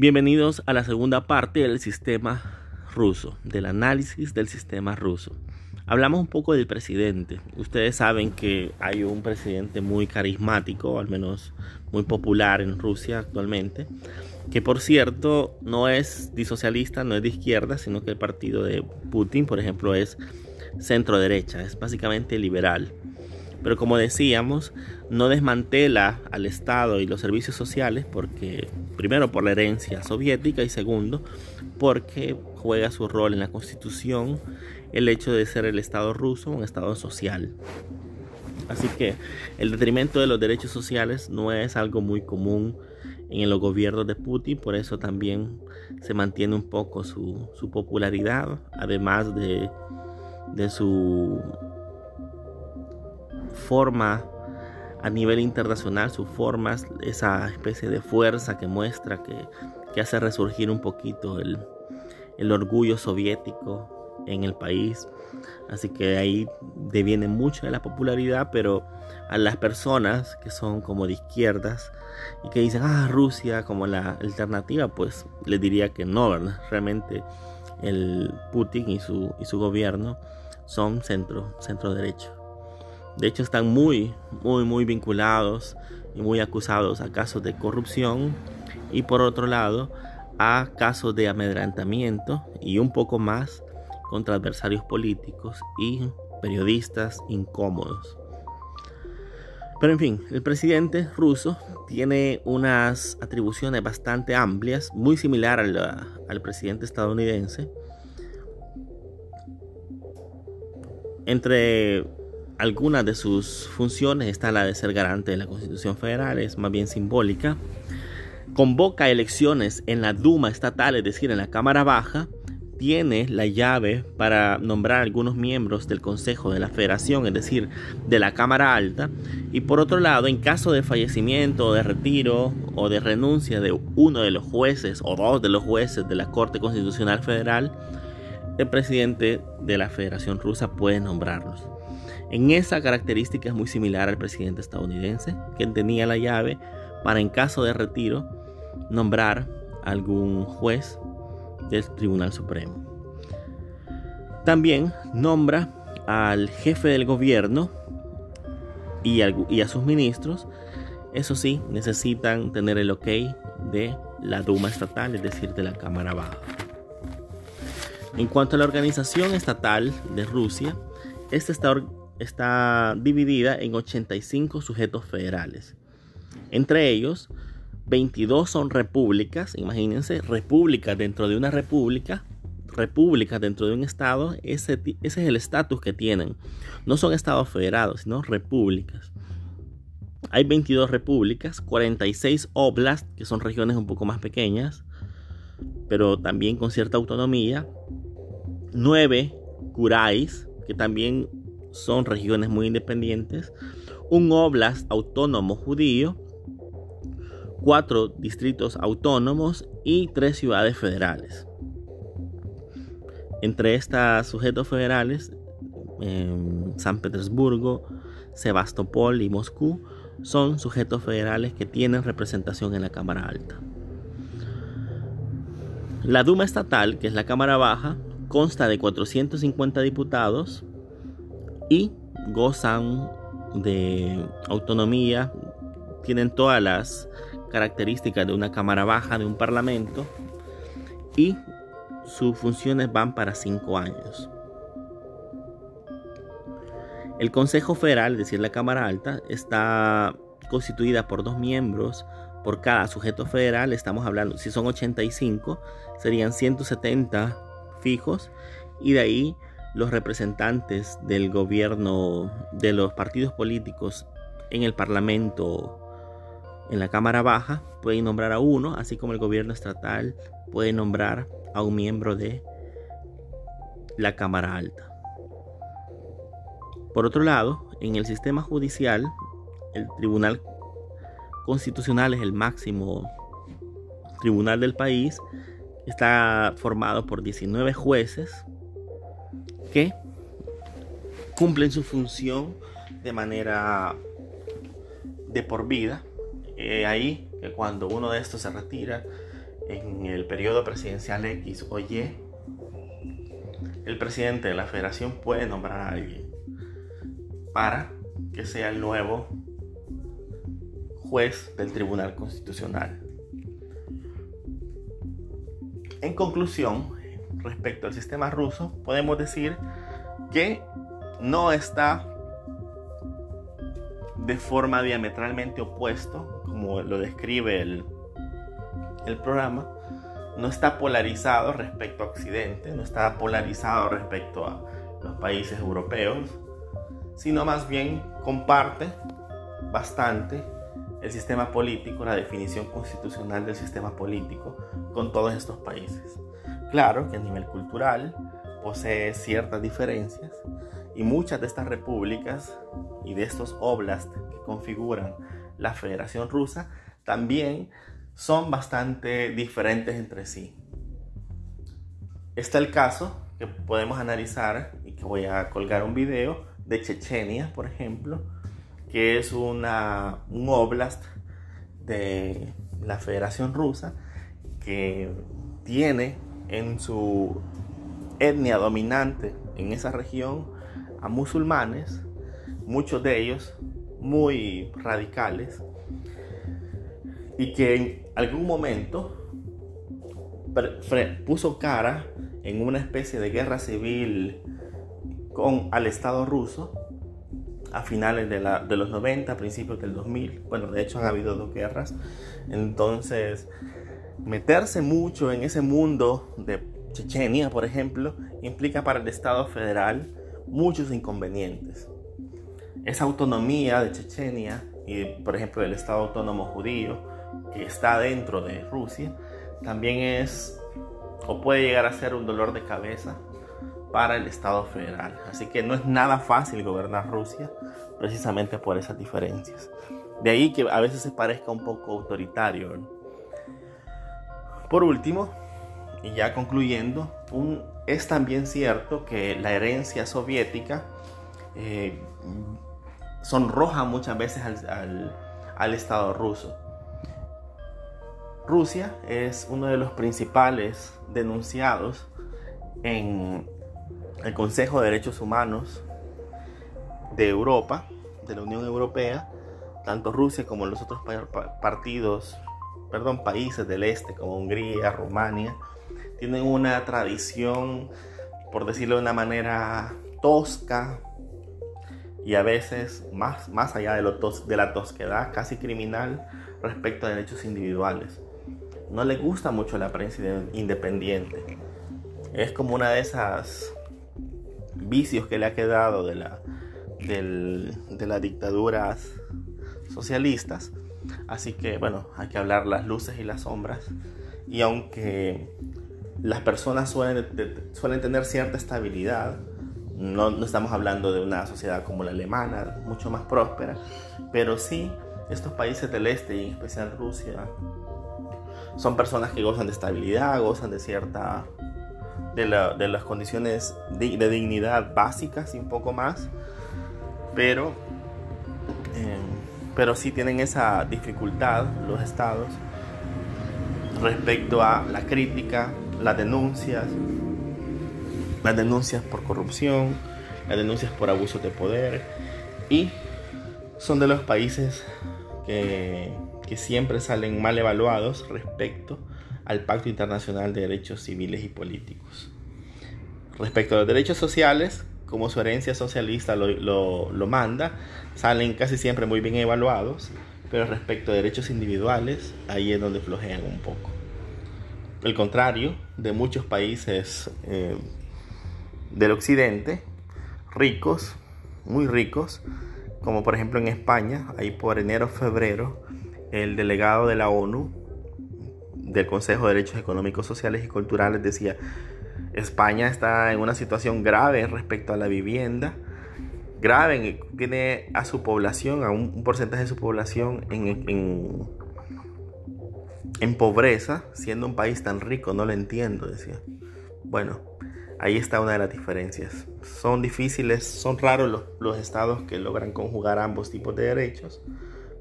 Bienvenidos a la segunda parte del sistema ruso, del análisis del sistema ruso. Hablamos un poco del presidente. Ustedes saben que hay un presidente muy carismático, al menos muy popular en Rusia actualmente, que por cierto no es disocialista, no es de izquierda, sino que el partido de Putin, por ejemplo, es centro derecha, es básicamente liberal. Pero como decíamos, no desmantela al Estado y los servicios sociales porque, primero, por la herencia soviética y segundo, porque juega su rol en la constitución el hecho de ser el Estado ruso un Estado social. Así que el detrimento de los derechos sociales no es algo muy común en los gobiernos de Putin, por eso también se mantiene un poco su, popularidad, además de, de su forma a nivel internacional, sus formas, esa especie de fuerza que muestra, que, hace resurgir un poquito el, el, orgullo soviético en el país. Así que ahí deviene mucho de la popularidad, pero a las personas que son como de izquierdas y que dicen, ah, Rusia como la alternativa, pues les diría que no, ¿verdad? Realmente el Putin y su, y su gobierno son centro, centro derecho. De hecho, están muy, muy, muy vinculados y muy acusados a casos de corrupción y por otro lado a casos de amedrantamiento y un poco más contra adversarios políticos y periodistas incómodos. Pero en fin, el presidente ruso tiene unas atribuciones bastante amplias, muy similar al, al presidente estadounidense. Entre algunas de sus funciones está la de ser garante de la Constitución Federal, es más bien simbólica. Convoca elecciones en la Duma estatal, es decir, en la Cámara Baja. Tiene la llave para nombrar algunos miembros del Consejo de la Federación, es decir, de la Cámara Alta. Y por otro lado, en caso de fallecimiento, de retiro o de renuncia de uno de los jueces o dos de los jueces de la Corte Constitucional Federal, el presidente de la Federación Rusa puede nombrarlos. En esa característica es muy similar al presidente estadounidense, que tenía la llave para en caso de retiro nombrar algún juez del Tribunal Supremo. También nombra al jefe del gobierno y, a sus ministros. Eso sí, necesitan tener el ok de la Duma estatal, es decir, de la Cámara Baja. En cuanto a la organización estatal de Rusia, esta está está dividida en 85 sujetos federales. Entre ellos, 22 son repúblicas, imagínense, repúblicas dentro de una república, repúblicas dentro de un estado, ese, es el estatus que tienen. No son estados federados, sino repúblicas. Hay 22 repúblicas, 46 oblasts, que son regiones un poco más pequeñas, pero también con cierta autonomía. 9 kurais, que también son regiones muy independientes, un oblast autónomo judío, cuatro distritos autónomos y tres ciudades federales. Entre estos sujetos federales, San Petersburgo, Sebastopol y Moscú son sujetos federales que tienen representación en la Cámara Alta. La Duma Estatal, que es la Cámara Baja, consta de 450 diputados, y gozan de autonomía, tienen todas las características de una cámara baja, de un parlamento, y sus funciones van para cinco años. El Consejo Federal, es decir, la Cámara Alta, está constituida por dos miembros por cada sujeto federal. Estamos hablando, si son 85, serían 170 fijos, y de ahí los representantes del gobierno, de los partidos políticos en el Parlamento, en la Cámara Baja, pueden nombrar a uno, así como el gobierno estatal puede nombrar a un miembro de la Cámara Alta. Por otro lado, en el sistema judicial, el Tribunal Constitucional es el máximo tribunal del país. Está formado por 19 jueces que cumplen su función de manera de por vida. Ahí, que cuando uno de estos se retira, en el periodo presidencial X o Y, el presidente de la federación puede nombrar a alguien para que sea el nuevo juez del Tribunal Constitucional. En conclusión, respecto al sistema ruso, podemos decir que no está de forma diametralmente opuesto, como lo describe el, el programa, no está polarizado respecto a Occidente, no está polarizado respecto a los países europeos, sino más bien comparte bastante el sistema político, la definición constitucional del sistema político con todos estos países. Claro que a nivel cultural posee ciertas diferencias y muchas de estas repúblicas y de estos oblasts que configuran la Federación Rusa también son bastante diferentes entre sí. Está el caso que podemos analizar y que voy a colgar un video de Chechenia, por ejemplo, que es una, un oblast de la Federación Rusa que tiene en su etnia dominante en esa región a musulmanes, muchos de ellos muy radicales, y que en algún momento puso cara en una especie de guerra civil con al Estado ruso a finales de, la, de los 90, principios del 2000. Bueno, de hecho han habido dos guerras. Entonces, meterse mucho en ese mundo de Chechenia, por ejemplo, implica para el Estado federal muchos inconvenientes. Esa autonomía de Chechenia y, por ejemplo, del Estado autónomo judío que está dentro de Rusia, también es o puede llegar a ser un dolor de cabeza para el Estado federal. Así que no es nada fácil gobernar Rusia precisamente por esas diferencias. De ahí que a veces se parezca un poco autoritario. Por último, y ya concluyendo, es también cierto que la herencia soviética eh, sonroja muchas veces al, al Estado ruso. Rusia es uno de los principales denunciados en el Consejo de Derechos Humanos de Europa, de la Unión Europea, tanto Rusia como los otros partidos, perdón, países del este como Hungría, Rumania, tienen una tradición, por decirlo de una manera tosca y a veces más, más allá de, lo de la tosquedad, casi criminal respecto a derechos individuales. No le gusta mucho la prensa independiente. Es como una de esas vicios que le ha quedado de, la, de las dictaduras socialistas. Así que bueno, hay que hablar las luces y las sombras. Y aunque las personas suelen, suelen tener cierta estabilidad, no, estamos hablando de una sociedad como la alemana, mucho más próspera, pero sí estos países del este y en especial Rusia son personas que gozan de estabilidad, gozan de cierta de, las condiciones de, dignidad básicas y un poco más, pero, eh, pero sí tienen esa dificultad los estados respecto a la crítica, las denuncias, las denuncias por corrupción, las denuncias por abuso de poder y son de los países que, que siempre salen mal evaluados respecto al Pacto Internacional de Derechos Civiles y Políticos. Respecto a los derechos sociales, como su herencia socialista lo, lo, manda, salen casi siempre muy bien evaluados, pero respecto a derechos individuales, ahí es donde flojean un poco. El contrario de muchos países eh, del occidente, ricos, muy ricos, como por ejemplo en España, ahí por enero-febrero, el delegado de la ONU del Consejo de Derechos Económicos, Sociales y Culturales decía, España está en una situación grave respecto a la vivienda, grave, tiene a su población, a un, porcentaje de su población en, en, pobreza, siendo un país tan rico, no lo entiendo, decía. Bueno, ahí está una de las diferencias. Son difíciles, son raros los, los estados que logran conjugar ambos tipos de derechos,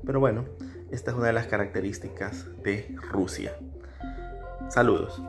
pero bueno, esta es una de las características de Rusia. Saludos.